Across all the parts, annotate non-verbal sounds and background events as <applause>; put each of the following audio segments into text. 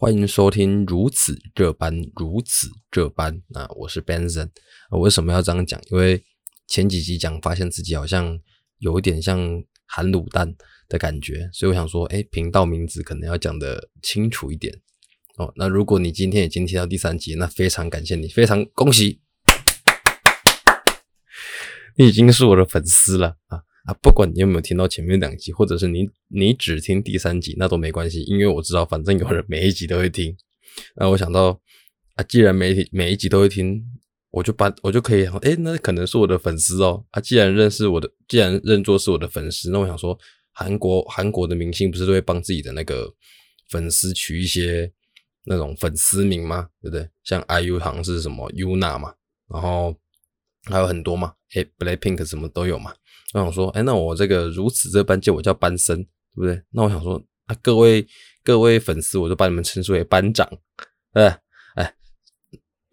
欢迎收听如此这般，如此这般啊！我是 Benson，我为什么要这样讲？因为前几集讲，发现自己好像有一点像含卤蛋的感觉，所以我想说，哎，频道名字可能要讲的清楚一点哦。那如果你今天已经听到第三集，那非常感谢你，非常恭喜，你已经是我的粉丝了啊！啊，不管你有没有听到前面两集，或者是你你只听第三集，那都没关系，因为我知道反正有人每一集都会听。那我想到啊，既然每每一集都会听，我就把我就可以，哎，那可能是我的粉丝哦。啊，既然认识我的，既然认作是我的粉丝，那我想说，韩国韩国的明星不是都会帮自己的那个粉丝取一些那种粉丝名吗？对不对？像 IU 好像是什么 Yuna 嘛，然后还有很多嘛，哎，Blackpink 什么都有嘛。那我想说，哎，那我这个如此这般叫我叫班生，对不对？那我想说，啊，各位各位粉丝，我就把你们称之为班长，哎哎，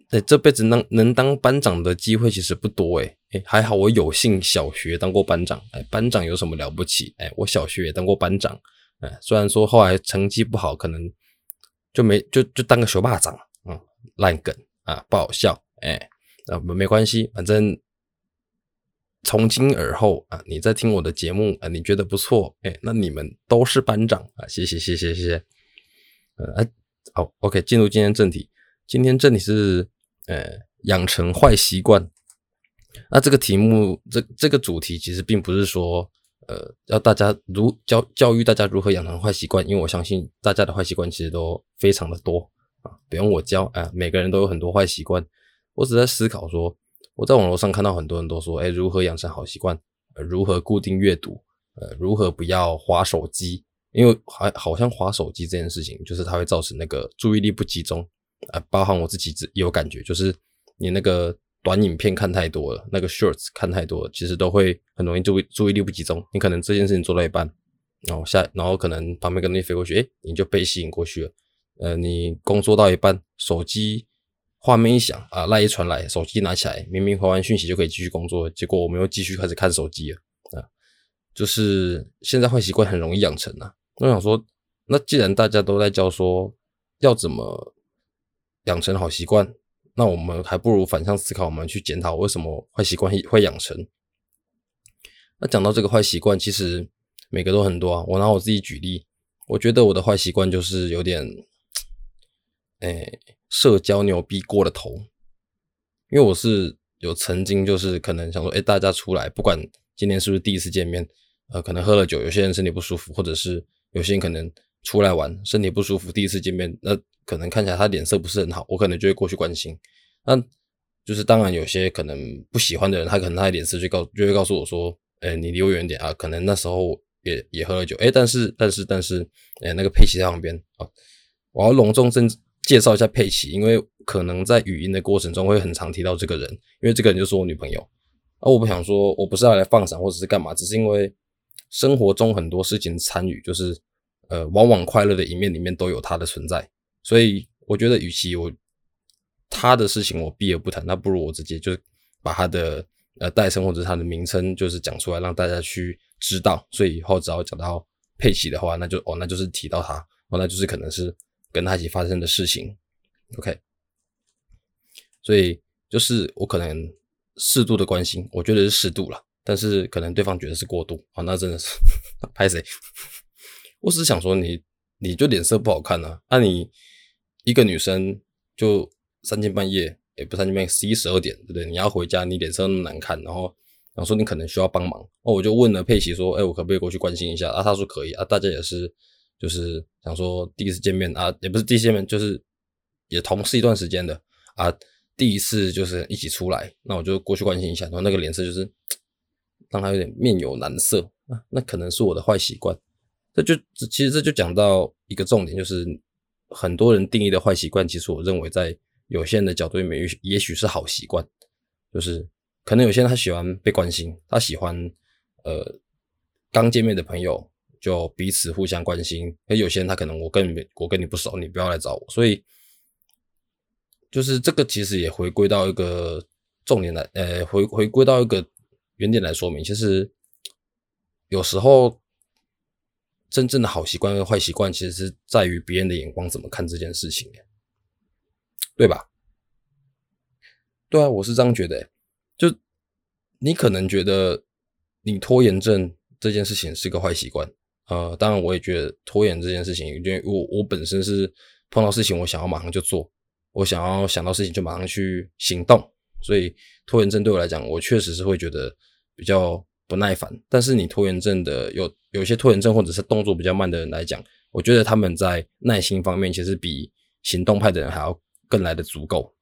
哎，这辈子能能当班长的机会其实不多，哎哎，还好我有幸小学当过班长，哎，班长有什么了不起？哎，我小学也当过班长，哎，虽然说后来成绩不好，可能就没就就当个学霸长，嗯，烂梗啊，不好笑，哎，啊没关系，反正。从今而后啊，你在听我的节目啊，你觉得不错，哎，那你们都是班长啊，谢谢谢谢谢谢，呃，好，OK，进入今天正题，今天正题是呃养成坏习惯，那这个题目这这个主题其实并不是说呃要大家如教教育大家如何养成坏习惯，因为我相信大家的坏习惯其实都非常的多啊，不用我教啊，每个人都有很多坏习惯，我只在思考说。我在网络上看到很多人都说，哎，如何养成好习惯？呃，如何固定阅读？呃，如何不要划手机？因为还好像划手机这件事情，就是它会造成那个注意力不集中。呃，包含我自己有感觉，就是你那个短影片看太多了，那个 shorts 看太多了，其实都会很容易注意注意力不集中。你可能这件事情做到一半，然后下，然后可能旁边跟东西飞过去，哎，你就被吸引过去了。呃，你工作到一半，手机。画面一响啊，赖一传来，手机拿起来，明明回完讯息就可以继续工作，结果我们又继续开始看手机了啊！就是现在坏习惯很容易养成啊。我想说，那既然大家都在教说要怎么养成好习惯，那我们还不如反向思考，我们去检讨为什么坏习惯会养成。那讲到这个坏习惯，其实每个都很多啊。我拿我自己举例，我觉得我的坏习惯就是有点，哎。社交牛逼过了头，因为我是有曾经就是可能想说，哎，大家出来，不管今天是不是第一次见面，呃，可能喝了酒，有些人身体不舒服，或者是有些人可能出来玩，身体不舒服，第一次见面，那可能看起来他脸色不是很好，我可能就会过去关心。那就是当然有些可能不喜欢的人，他可能他的脸色就告就会告诉我说，哎，你离我远点啊。可能那时候也也喝了酒，哎，但是但是但是，哎，那个佩奇在旁边啊，我要隆重正。介绍一下佩奇，因为可能在语音的过程中会很常提到这个人，因为这个人就是我女朋友。而我不想说，我不是要来放闪或者是干嘛，只是因为生活中很多事情参与，就是呃，往往快乐的一面里面都有他的存在。所以我觉得，与其我他的事情我避而不谈，那不如我直接就把他的呃代称或者他的名称就是讲出来，让大家去知道。所以以后只要讲到佩奇的话，那就哦，那就是提到他，哦，那就是可能是。跟他一起发生的事情，OK，所以就是我可能适度的关心，我觉得是适度了，但是可能对方觉得是过度啊，那真的是 <laughs> 拍谁？我只是想说你，你就脸色不好看呢，那你一个女生就三更半夜，也不三更半夜，十一十二点，对不对？你要回家，你脸色那么难看，然后然后说你可能需要帮忙，哦，我就问了佩奇说，哎，我可不可以过去关心一下？啊，他说可以啊，大家也是。就是想说第一次见面啊，也不是第一次见面，就是也同事一段时间的啊，第一次就是一起出来，那我就过去关心一下，然后那个脸色就是让他有点面有难色啊，那可能是我的坏习惯。这就其实这就讲到一个重点，就是很多人定义的坏习惯，其实我认为在有些人的角度里面，也许是好习惯，就是可能有些人他喜欢被关心，他喜欢呃刚见面的朋友。就彼此互相关心，而有些人他可能我跟你我跟你不熟，你不要来找我，所以就是这个其实也回归到一个重点来，呃，回回归到一个原点来说明，其实有时候真正的好习惯跟坏习惯，其实是在于别人的眼光怎么看这件事情，对吧？对啊，我是这样觉得。就你可能觉得你拖延症这件事情是个坏习惯，呃，当然我也觉得拖延这件事情，因为我我本身是碰到事情我想要马上就做，我想要想到事情就马上去行动，所以拖延症对我来讲，我确实是会觉得比较不耐烦。但是你拖延症的有有些拖延症或者是动作比较慢的人来讲，我觉得他们在耐心方面其实比行动派的人还要更来的足够。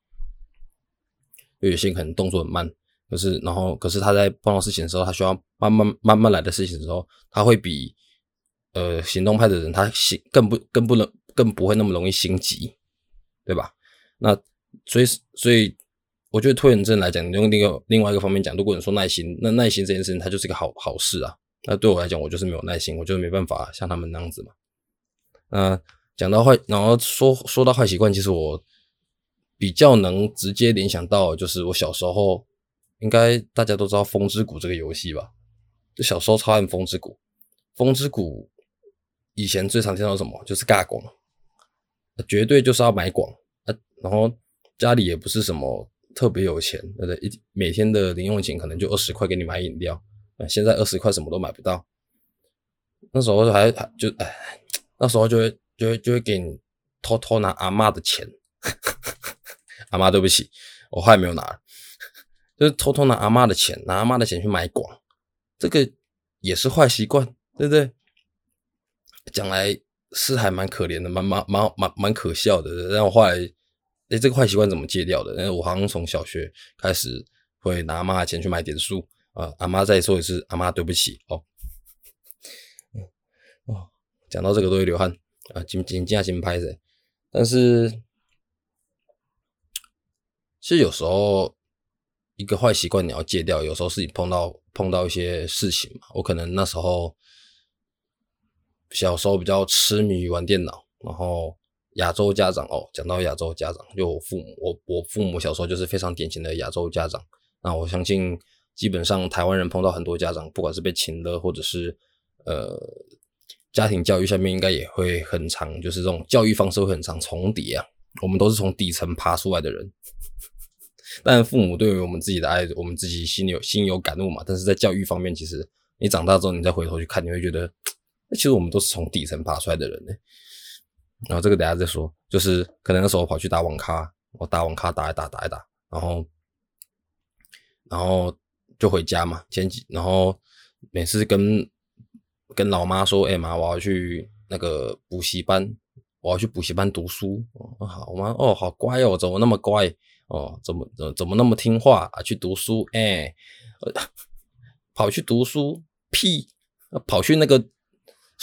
有些可能动作很慢。可是，然后，可是他在碰到事情的时候，他需要慢慢、慢慢来的事情的时候，他会比呃行动派的人，他心更不、更不能、更不会那么容易心急，对吧？那所以，所以我觉得拖延症来讲，用另一个另外一个方面讲，如果你说耐心，那耐心这件事情，它就是一个好好事啊。那对我来讲，我就是没有耐心，我就是没办法像他们那样子嘛。那讲到坏，然后说说到坏习惯，其实我比较能直接联想到，就是我小时候。应该大家都知道《风之谷》这个游戏吧？就小时候超爱《风之谷》。《风之谷》以前最常听到什么？就是尬广，绝对就是要买广啊。然后家里也不是什么特别有钱，对不对？一每天的零用钱可能就二十块给你买饮料。现在二十块什么都买不到。那时候还还就哎，那时候就会就会就会给你偷偷拿阿妈的钱。<laughs> 阿妈，对不起，我后来没有拿。就是偷偷拿阿妈的钱，拿阿妈的钱去买广，这个也是坏习惯，对不对？讲来是还蛮可怜的，蛮蛮蛮蛮蛮可笑的。然后后来，哎，这个坏习惯怎么戒掉的？因为我好像从小学开始会拿阿妈的钱去买点数啊。阿妈再说一次，阿妈对不起哦。哦，讲到这个都会流汗啊，紧紧紧紧拍着。但是其实有时候。一个坏习惯你要戒掉，有时候是你碰到碰到一些事情嘛。我可能那时候小时候比较痴迷于玩电脑，然后亚洲家长哦，讲到亚洲家长，就我父母，我我父母小时候就是非常典型的亚洲家长。那我相信基本上台湾人碰到很多家长，不管是被请了，或者是呃家庭教育下面应该也会很长，就是这种教育方式会很长重叠啊。我们都是从底层爬出来的人。<laughs> 但父母对于我们自己的爱，我们自己心里有心有感悟嘛。但是在教育方面，其实你长大之后，你再回头去看，你会觉得，其实我们都是从底层爬出来的人呢。然后这个等下再说，就是可能那时候跑去打网咖，我打网咖打一打打一打，然后然后就回家嘛。前几然后每次跟跟老妈说，哎妈，我要去那个补习班，我要去补习班读书。好，我妈哦，好乖哦，怎么那么乖？哦，怎么怎怎么那么听话啊？去读书，哎，<laughs> 跑去读书屁，跑去那个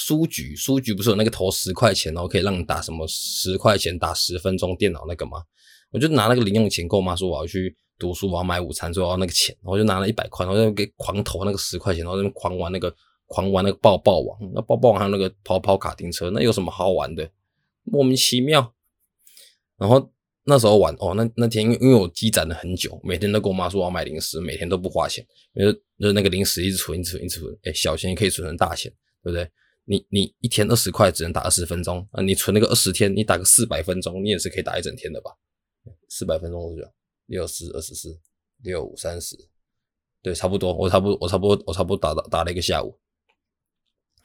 书局，书局不是有那个投十块钱，然后可以让你打什么十块钱打十分钟电脑那个吗？我就拿那个零用钱跟我妈说我要去读书，我要买午餐，所以我要那个钱，我就拿了一百块，然后就给狂投那个十块钱，然后那狂玩那个狂玩那个抱抱王，那抱抱王还有那个跑跑卡丁车，那有什么好玩的？莫名其妙，然后。那时候玩哦，那那天因为因为我积攒了很久，每天都跟我妈说我要买零食，每天都不花钱，因为就那个零食一直存，一直存，一直存，哎，小钱也可以存成大钱，对不对？你你一天二十块只能打二十分钟啊，你存那个二十天，你打个四百分钟，你也是可以打一整天的吧？四百分钟多少？六四二十四，六五三十，对，差不多，我差不多，我差不多，我差不多打打打了一个下午。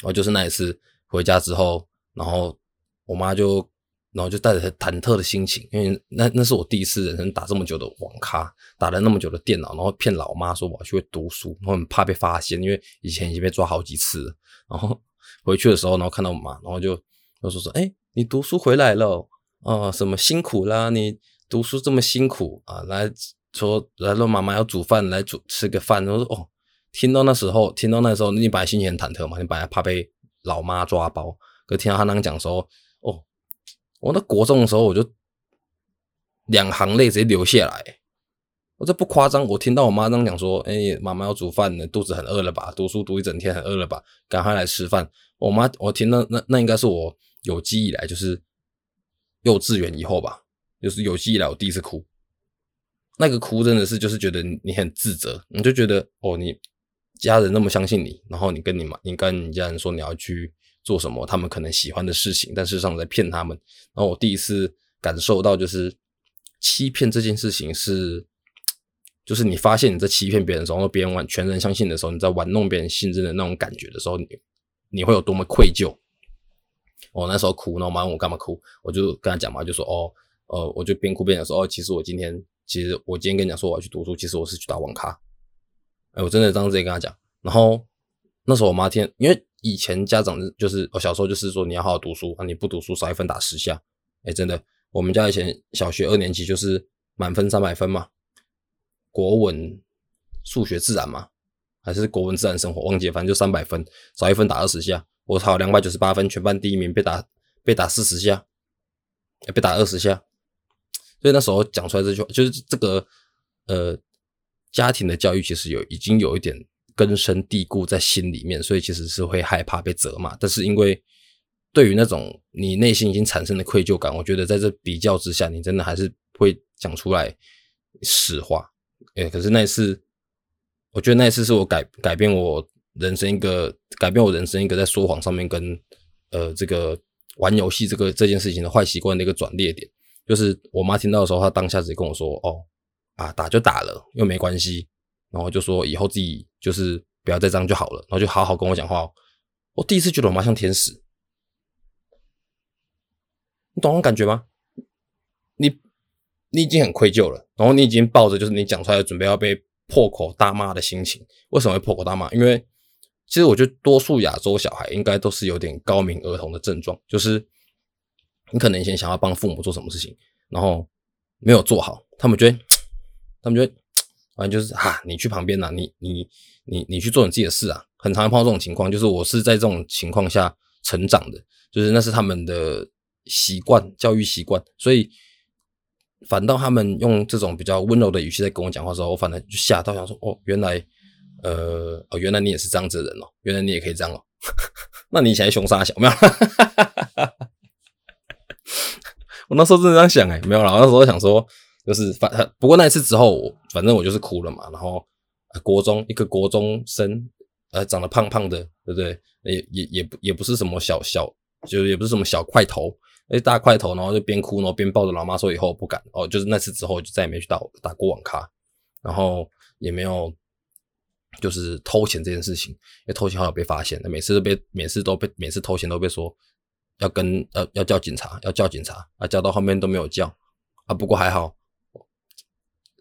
我就是那一次回家之后，然后我妈就。然后就带着忐忑的心情，因为那那是我第一次人生打这么久的网咖，打了那么久的电脑，然后骗老妈说我要去读书，然后很怕被发现，因为以前已经被抓好几次了。然后回去的时候，然后看到我妈，然后就就说说，哎，你读书回来了啊？什么辛苦啦？你读书这么辛苦啊？来说来了，妈妈要煮饭来煮吃个饭。我说哦，听到那时候，听到那时候，你本来心情很忐忑嘛，你本来怕被老妈抓包，可听到他那样讲说。哦我那国中的时候，我就两行泪直接流下来。我这不夸张，我听到我妈这样讲说：“哎，妈妈要煮饭了，肚子很饿了吧？读书读一整天很饿了吧？赶快来吃饭。”我妈，我听到那那应该是我有记忆来，就是幼稚园以后吧，就是有记忆来我第一次哭。那个哭真的是就是觉得你很自责，你就觉得哦，你家人那么相信你，然后你跟你妈，你跟你家人说你要去做什么他们可能喜欢的事情，但事实上在骗他们。然后我第一次感受到，就是欺骗这件事情是，就是你发现你在欺骗别人的时候，别人完全人相信的时候，你在玩弄别人信任的那种感觉的时候，你你会有多么愧疚。我那时候哭，然后我妈问我干嘛哭，我就跟他讲嘛，就说哦，呃，我就边哭边讲说，哦，其实我今天，其实我今天跟你讲说我要去读书，其实我是去打网咖。哎，我真的这样直接跟他讲。然后那时候我妈听，因为以前家长就是我小时候就是说你要好好读书啊，你不读书少一分打十下。哎，真的，我们家以前小学二年级就是满分三百分嘛，国文、数学、自然嘛，还是国文、自然、生活，忘记，反正就三百分，少一分打二十下。我考两百九十八分，全班第一名，被打被打四十下，被打二十下，所以那时候讲出来这句话，就是这个呃家庭的教育其实有已经有一点根深蒂固在心里面，所以其实是会害怕被责骂。但是因为对于那种你内心已经产生的愧疚感，我觉得在这比较之下，你真的还是会讲出来实话。哎，可是那一次，我觉得那一次是我改改变我。人生一个改变我人生一个在说谎上面跟呃这个玩游戏这个这件事情的坏习惯的一个转捩点，就是我妈听到的时候，她当下直接跟我说：“哦啊，打就打了，又没关系。”然后就说以后自己就是不要再这样就好了，然后就好好跟我讲话。我第一次觉得我妈像天使，你懂那种感觉吗？你已经很愧疚了，然后你已经抱着就是你讲出来准备要被破口大骂的心情。为什么会破口大骂？因为其实我觉得多数亚洲小孩应该都是有点高明儿童的症状，就是你可能以前想要帮父母做什么事情，然后没有做好，他们觉得，他们觉得，反正就是啊，你去旁边呐，你你你你去做你自己的事啊，很常碰到这种情况，就是我是在这种情况下成长的，就是那是他们的习惯，教育习惯，所以反倒他们用这种比较温柔的语气在跟我讲话的时候，我反而就吓到，想说哦，原来。呃哦，原来你也是这样子的人哦，原来你也可以这样哦，<laughs> 那你以前凶杀小没有？<laughs> 我那时候真的这样想哎，没有啦，我那时候想说，就是反不过那一次之后，反正我就是哭了嘛。然后国中一个国中生，呃，长得胖胖的，对不对？也也也不也不是什么小小，就也不是什么小块头，哎，大块头，然后就边哭然后边抱着老妈说以后不敢哦。就是那次之后就再也没去打打过网咖，然后也没有。就是偷钱这件事情，因为偷钱好像被发现，那每次都被每次都被每次偷钱都被说要跟要要叫警察，要叫警察啊，叫到后面都没有叫啊。不过还好，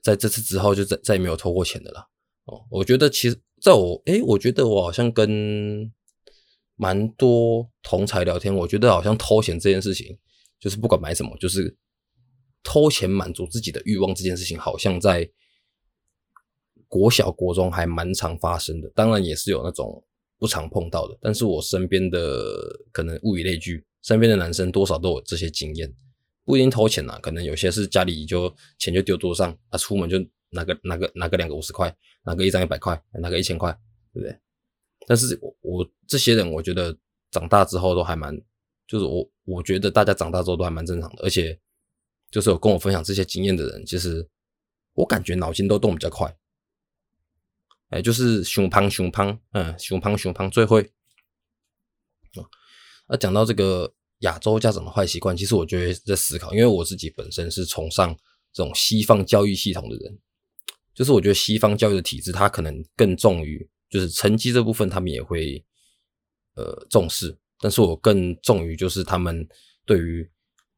在这次之后就再再也没有偷过钱的了。哦，我觉得其实在我诶，我觉得我好像跟蛮多同才聊天，我觉得好像偷钱这件事情，就是不管买什么，就是偷钱满足自己的欲望这件事情，好像在。国小、国中还蛮常发生的，当然也是有那种不常碰到的。但是我身边的可能物以类聚，身边的男生多少都有这些经验，不一定偷钱呐，可能有些是家里就钱就丢桌上，啊，出门就拿个拿个拿个两个五十块，拿个一张一百块，拿个一千块，对不对？但是我我这些人，我觉得长大之后都还蛮，就是我我觉得大家长大之后都还蛮正常的，而且就是有跟我分享这些经验的人，其实我感觉脑筋都动比较快。哎，就是熊胖熊胖，嗯，熊胖熊胖最会。啊，那讲到这个亚洲家长的坏习惯，其实我觉得在思考，因为我自己本身是崇尚这种西方教育系统的人，就是我觉得西方教育的体制，它可能更重于就是成绩这部分，他们也会呃重视，但是我更重于就是他们对于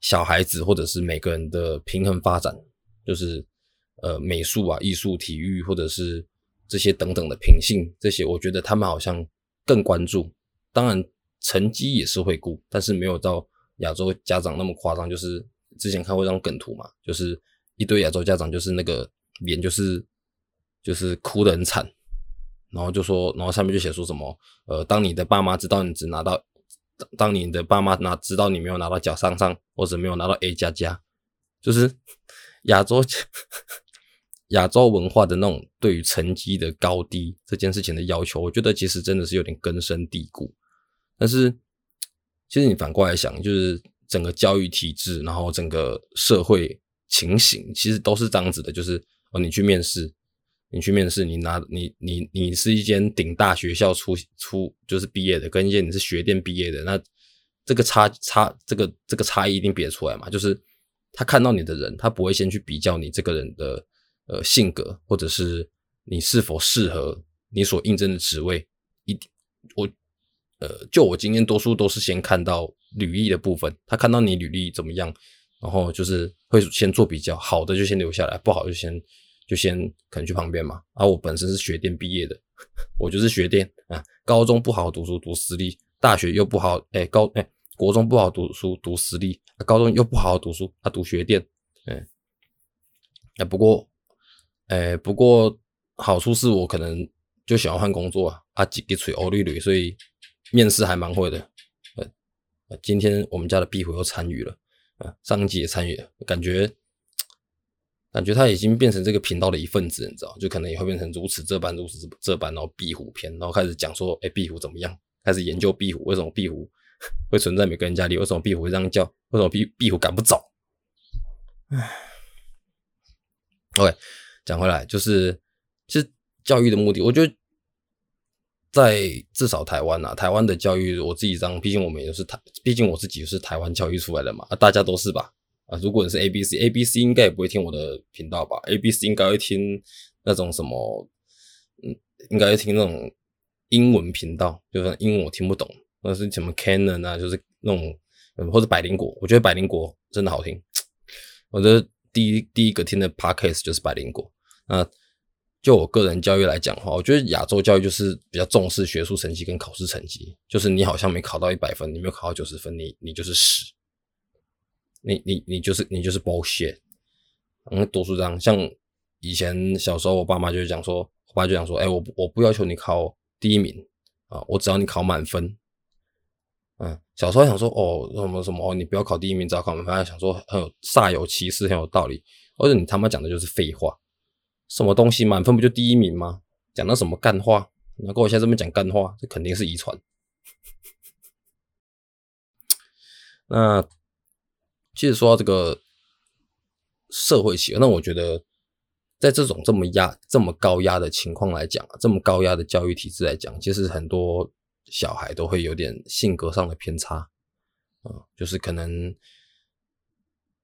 小孩子或者是每个人的平衡发展，就是呃美术啊、艺术、体育或者是。这些等等的品性，这些我觉得他们好像更关注。当然，成绩也是会顾，但是没有到亚洲家长那么夸张。就是之前看过一张梗图嘛，就是一堆亚洲家长，就是那个脸就是就是哭得很惨，然后就说，然后上面就写说什么，呃，当你的爸妈知道你只拿到，当你的爸妈拿知道你没有拿到脚上上，或者没有拿到 A 加加，就是 <laughs> 亚洲。<laughs> 亚洲文化的那种对于成绩的高低这件事情的要求，我觉得其实真的是有点根深蒂固。但是，其实你反过来想，就是整个教育体制，然后整个社会情形，其实都是这样子的。就是哦，你去面试，你去面试，你拿你你你是一间顶大学校出出就是毕业的，跟一间你是学店毕业的，那这个差差这个这个差异一定比得出来嘛？就是他看到你的人，他不会先去比较你这个人的呃性格，或者是你是否适合你所应征的职位。一我呃，就我经验，多数都是先看到履历的部分，他看到你履历怎么样，然后就是会先做比较，好的就先留下来，不好就先。就先可能去旁边嘛，啊，我本身是学电毕业的，我就是学电啊，高中不好好读书读私立，大学又不好，哎，高哎，国中不好读书读私立，高中又不好好读书，啊，读学电，哎，哎，不过，哎，不过好处是我可能就想要换工作啊，啊，几个锤欧绿绿，所以面试还蛮会的，呃，今天我们家的壁虎又参与了，啊，上一集也参与了，感觉。感觉他已经变成这个频道的一份子，你知道，就可能也会变成如此这般如此这般，然后壁虎篇，然后开始讲说，哎，壁虎怎么样？开始研究壁虎为什么壁虎 <laughs> 会存在每个人家里？为什么壁虎会这样叫？为什么壁壁虎赶不走？唉，OK，讲回来，就是其实教育的目的，我觉得在至少台湾啊，台湾的教育，我自己这样，毕竟我们也是台，毕竟我自己是台湾教育出来的嘛，啊大家都是吧。啊，如果你是 A B C，A B C 应该也不会听我的频道吧？A B C 应该会听那种什么，嗯，应该会听那种英文频道，就是英文我听不懂，那是什么 Canon 啊，就是那种，嗯，或者百灵果，我觉得百灵果真的好听。我的第一第一个听的 Podcast 就是百灵果。那就我个人教育来讲的话，我觉得亚洲教育就是比较重视学术成绩跟考试成绩，就是你好像没考到一百分，你没有考到九十分，你你就是屎。你你你就是你就是 bullshit，嗯，多数这样。像以前小时候，我爸妈就讲说，我爸就讲说，哎，我我不要求你考第一名啊，我只要你考满分。嗯，小时候想说，哦，什么什么哦，你不要考第一名，只要考满分。想说很有煞有其事，很有道理。而且你他妈讲的就是废话，什么东西满分不就第一名吗？讲的什么干话？那跟我现在这么讲干话，这肯定是遗传。<laughs> 那。其实说到这个社会企业，那我觉得在这种这么压、这么高压的情况来讲，这么高压的教育体制来讲，其实很多小孩都会有点性格上的偏差啊，就是可能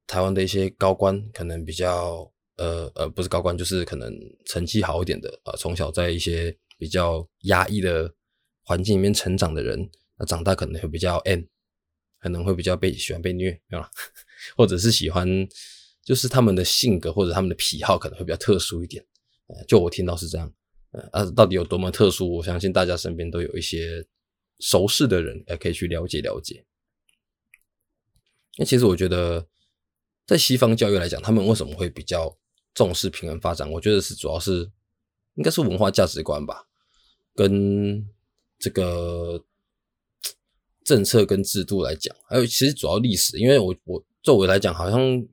台湾的一些高官可能比较呃呃不是高官，就是可能成绩好一点的啊，从小在一些比较压抑的环境里面成长的人，那长大可能会比较 N。可能会比较被喜欢被虐，对吧？<laughs> 或者是喜欢，就是他们的性格或者他们的癖好可能会比较特殊一点。呃，就我听到是这样。呃，啊，到底有多么特殊？我相信大家身边都有一些熟识的人，也可以去了解了解。那其实我觉得，在西方教育来讲，他们为什么会比较重视平衡发展？我觉得是主要是应该是文化价值观吧，跟这个。政策跟制度来讲，还有其实主要历史，因为我我作为来讲，好像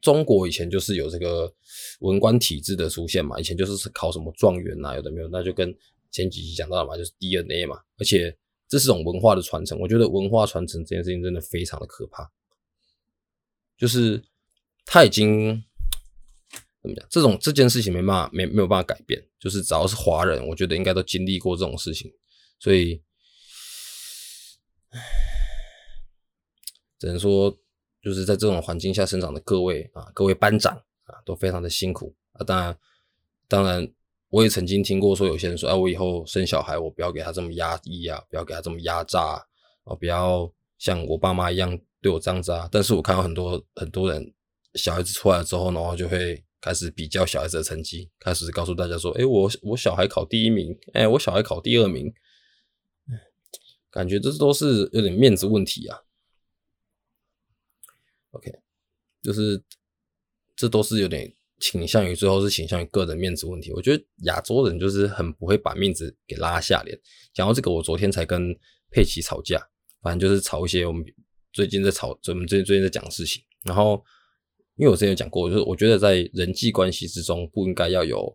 中国以前就是有这个文官体制的出现嘛，以前就是考什么状元啊，有的没有，那就跟前几集讲到了嘛，就是 DNA 嘛，而且这是种文化的传承，我觉得文化传承这件事情真的非常的可怕，就是他已经怎么讲，这种这件事情没办法没没有办法改变，就是只要是华人，我觉得应该都经历过这种事情，所以。只能说，就是在这种环境下生长的各位啊，各位班长啊，都非常的辛苦啊。当然，当然，我也曾经听过说，有些人说，哎，我以后生小孩，我不要给他这么压抑啊，不要给他这么压榨啊，不要像我爸妈一样对我这样子啊。但是我看到很多很多人，小孩子出来之后，然后就会开始比较小孩子的成绩，开始告诉大家说，哎，我我小孩考第一名，哎，我小孩考第二名。感觉这都是有点面子问题啊。OK，就是这都是有点倾向于最后是倾向于个人面子问题。我觉得亚洲人就是很不会把面子给拉下脸。讲到这个，我昨天才跟佩奇吵架，反正就是吵一些我们最近在吵，我们最近最近在讲事情。然后因为我之前有讲过，就是我觉得在人际关系之中不应该要有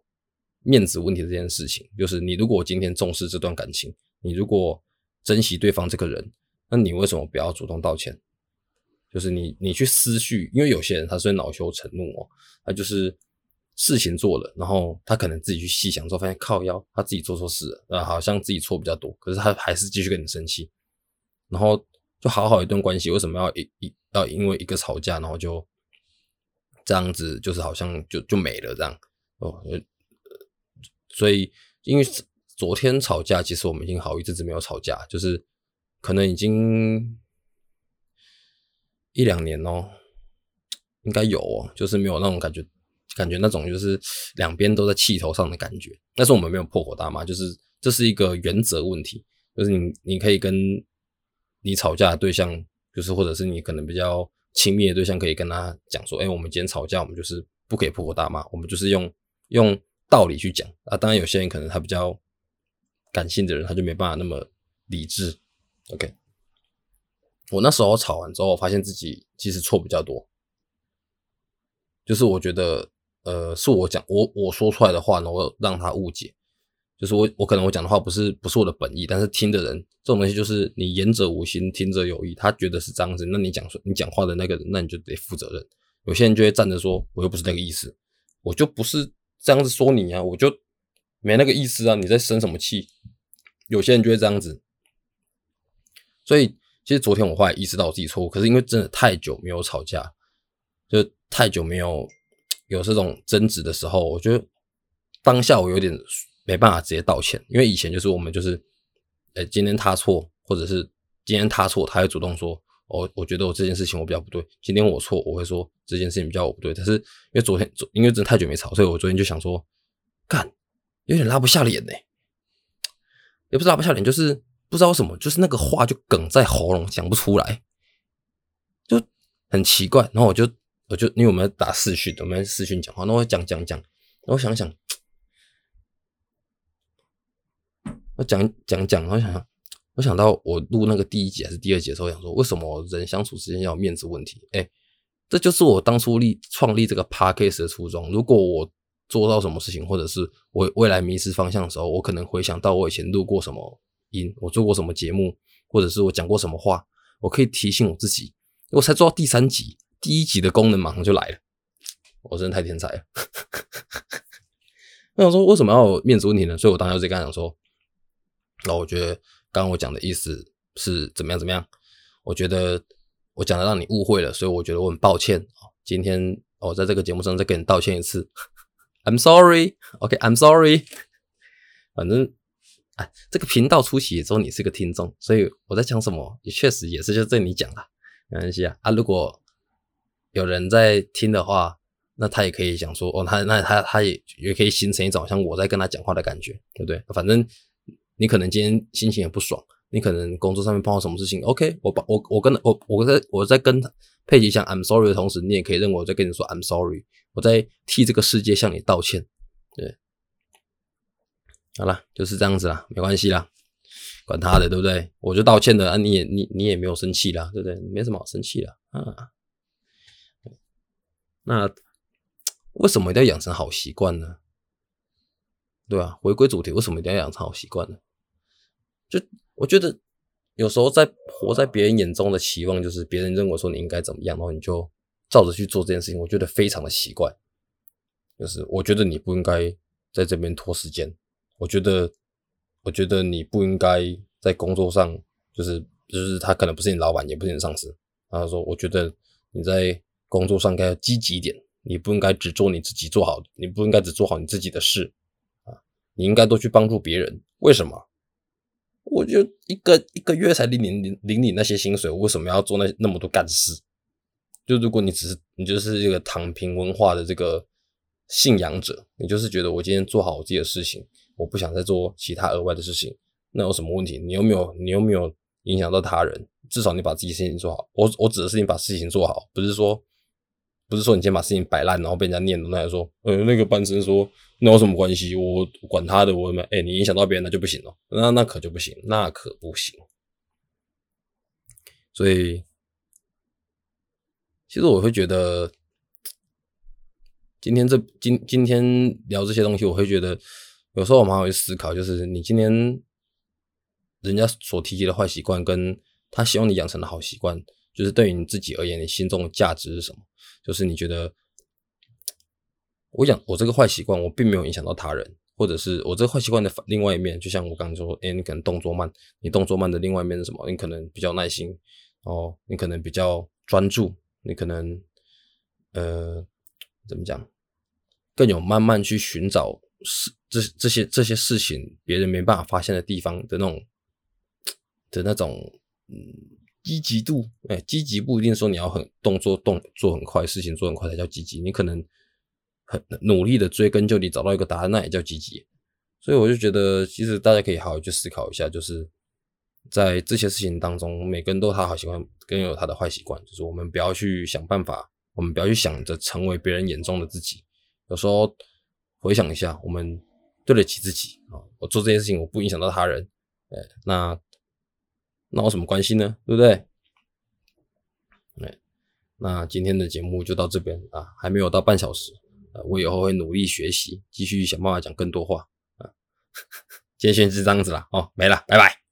面子问题这件事情。就是你如果今天重视这段感情，你如果珍惜对方这个人，那你为什么不要主动道歉？就是你，你去思绪，因为有些人他是恼羞成怒哦，他就是事情做了，然后他可能自己去细想之后，发现靠腰，他自己做错事了，好像自己错比较多，可是他还是继续跟你生气，然后就好好一段关系，为什么要一一要因为一个吵架，然后就这样子，就是好像就就没了这样哦，所以因为昨天吵架，其实我们已经好一阵子没有吵架，就是可能已经一两年哦，应该有哦，就是没有那种感觉。感觉那种就是两边都在气头上的感觉，但是我们没有破口大骂，就是这是一个原则问题，就是你你可以跟你吵架的对象，就是或者是你可能比较亲密的对象，可以跟他讲说，哎，我们今天吵架，我们就是不可以破口大骂，我们就是用用道理去讲啊。当然有些人可能他比较感性的人，他就没办法那么理智。OK，我那时候吵完之后，发现自己其实错比较多，就是我觉得。呃，是我讲我我说出来的话呢，我让他误解，就是我我可能我讲的话不是不是我的本意，但是听的人这种东西就是你言者无心，听者有意，他觉得是这样子，那你讲说你讲话的那个人，那你就得负责任。有些人就会站着说，我又不是那个意思，我就不是这样子说你啊，我就没那个意思啊，你在生什么气？有些人就会这样子，所以其实昨天我后来意识到我自己错误，可是因为真的太久没有吵架，就太久没有。有这种争执的时候，我觉得当下我有点没办法直接道歉，因为以前就是我们就是，哎，今天他错，或者是今天他错，他会主动说，哦，我觉得我这件事情我比较不对，今天我错，我会说这件事情比较我不对。但是因为昨天因为真的太久没吵，所以我昨天就想说，干，有点拉不下脸呢，也不是拉不下脸，就是不知道什么，就是那个话就梗在喉咙讲不出来，就很奇怪，然后我就。我就因为我们打视讯，我们视讯讲话，那我讲讲讲，我想想，我讲讲讲，我想想，我想到我录那个第一集还是第二集的时候，想说为什么人相处之间要面子问题？哎，这就是我当初立创立这个 podcast 的初衷。如果我做到什么事情，或者是我未来迷失方向的时候，我可能回想到我以前录过什么音，我做过什么节目，或者是我讲过什么话，我可以提醒我自己。我才做到第三集。第一集的功能马上就来了，<laughs> 我真的太天才了。我想说，为什么要面子问题呢？所以我当时就跟他讲说，那我觉得刚刚我讲的意思是怎么样怎么样？我觉得我讲的让你误会了，所以我觉得我很抱歉今天我在这个节目上再跟你道歉一次，I'm sorry，OK，I'm sorry。反正哎，这个频道出席之后你是个听众，所以我在讲什么也确实也是就对你讲了，没关系啊啊，如果。有人在听的话，那他也可以想说，哦，他那他他也也可以形成一种像我在跟他讲话的感觉，对不对？反正你可能今天心情也不爽，你可能工作上面碰到什么事情，OK，我把我我跟我我在我在跟佩奇讲 I'm sorry 的同时，你也可以认为我在跟你说 I'm sorry，我在替这个世界向你道歉，对，好了，就是这样子啦，没关系啦，管他的，对不对？我就道歉了啊，你也你你也没有生气啦，对不对？没什么好生气的啊。那为什么一定要养成好习惯呢？对吧？回归主题，为什么一定要养成好习惯呢？就我觉得有时候在活在别人眼中的期望，就是别人认为说你应该怎么样，然后你就照着去做这件事情。我觉得非常的奇怪。就是我觉得你不应该在这边拖时间。我觉得，我觉得你不应该在工作上，就是就是他可能不是你老板，也不是你上司。然后说，我觉得你在。工作上该要积极一点，你不应该只做你自己做好，你不应该只做好你自己的事啊，你应该多去帮助别人。为什么？我就一个一个月才领领领领你那些薪水，我为什么要做那那么多干事？就如果你只是你就是一个躺平文化的这个信仰者，你就是觉得我今天做好我自己的事情，我不想再做其他额外的事情，那有什么问题？你有没有你有没有影响到他人？至少你把自己事情做好。我我指的是你把事情做好，不是说。不是说你先把事情摆烂，然后被人家念，那说，呃，那个班生说，那有什么关系？我管他的，我们，哎，你影响到别人，那就不行了，那那可就不行，那可不行。所以，其实我会觉得，今天这今今天聊这些东西，我会觉得，有时候我们还会思考，就是你今天人家所提及的坏习惯，跟他希望你养成的好习惯，就是对于你自己而言，你心中的价值是什么？就是你觉得我讲我这个坏习惯，我并没有影响到他人，或者是我这个坏习惯的另外一面，就像我刚刚说，哎，你可能动作慢，你动作慢的另外一面是什么？你可能比较耐心哦，你可能比较专注，你可能呃怎么讲，更有慢慢去寻找事这这些这些事情别人没办法发现的地方的那种的那种嗯积极度，哎，积极不一定说你要很动作动做很快，事情做很快才叫积极，你可能。很努力的追根究底，找到一个答案，那也叫积极。所以我就觉得，其实大家可以好好去思考一下，就是在这些事情当中，每个人都有他好习惯，跟有他的坏习惯。就是我们不要去想办法，我们不要去想着成为别人眼中的自己。有时候回想一下，我们对得起自己啊！我做这件事情，我不影响到他人，哎，那那有什么关系呢？对不对？那今天的节目就到这边啊，还没有到半小时。我以后会努力学习，继续想办法讲更多话啊！<laughs> 今天先是这样子了哦，没了，拜拜。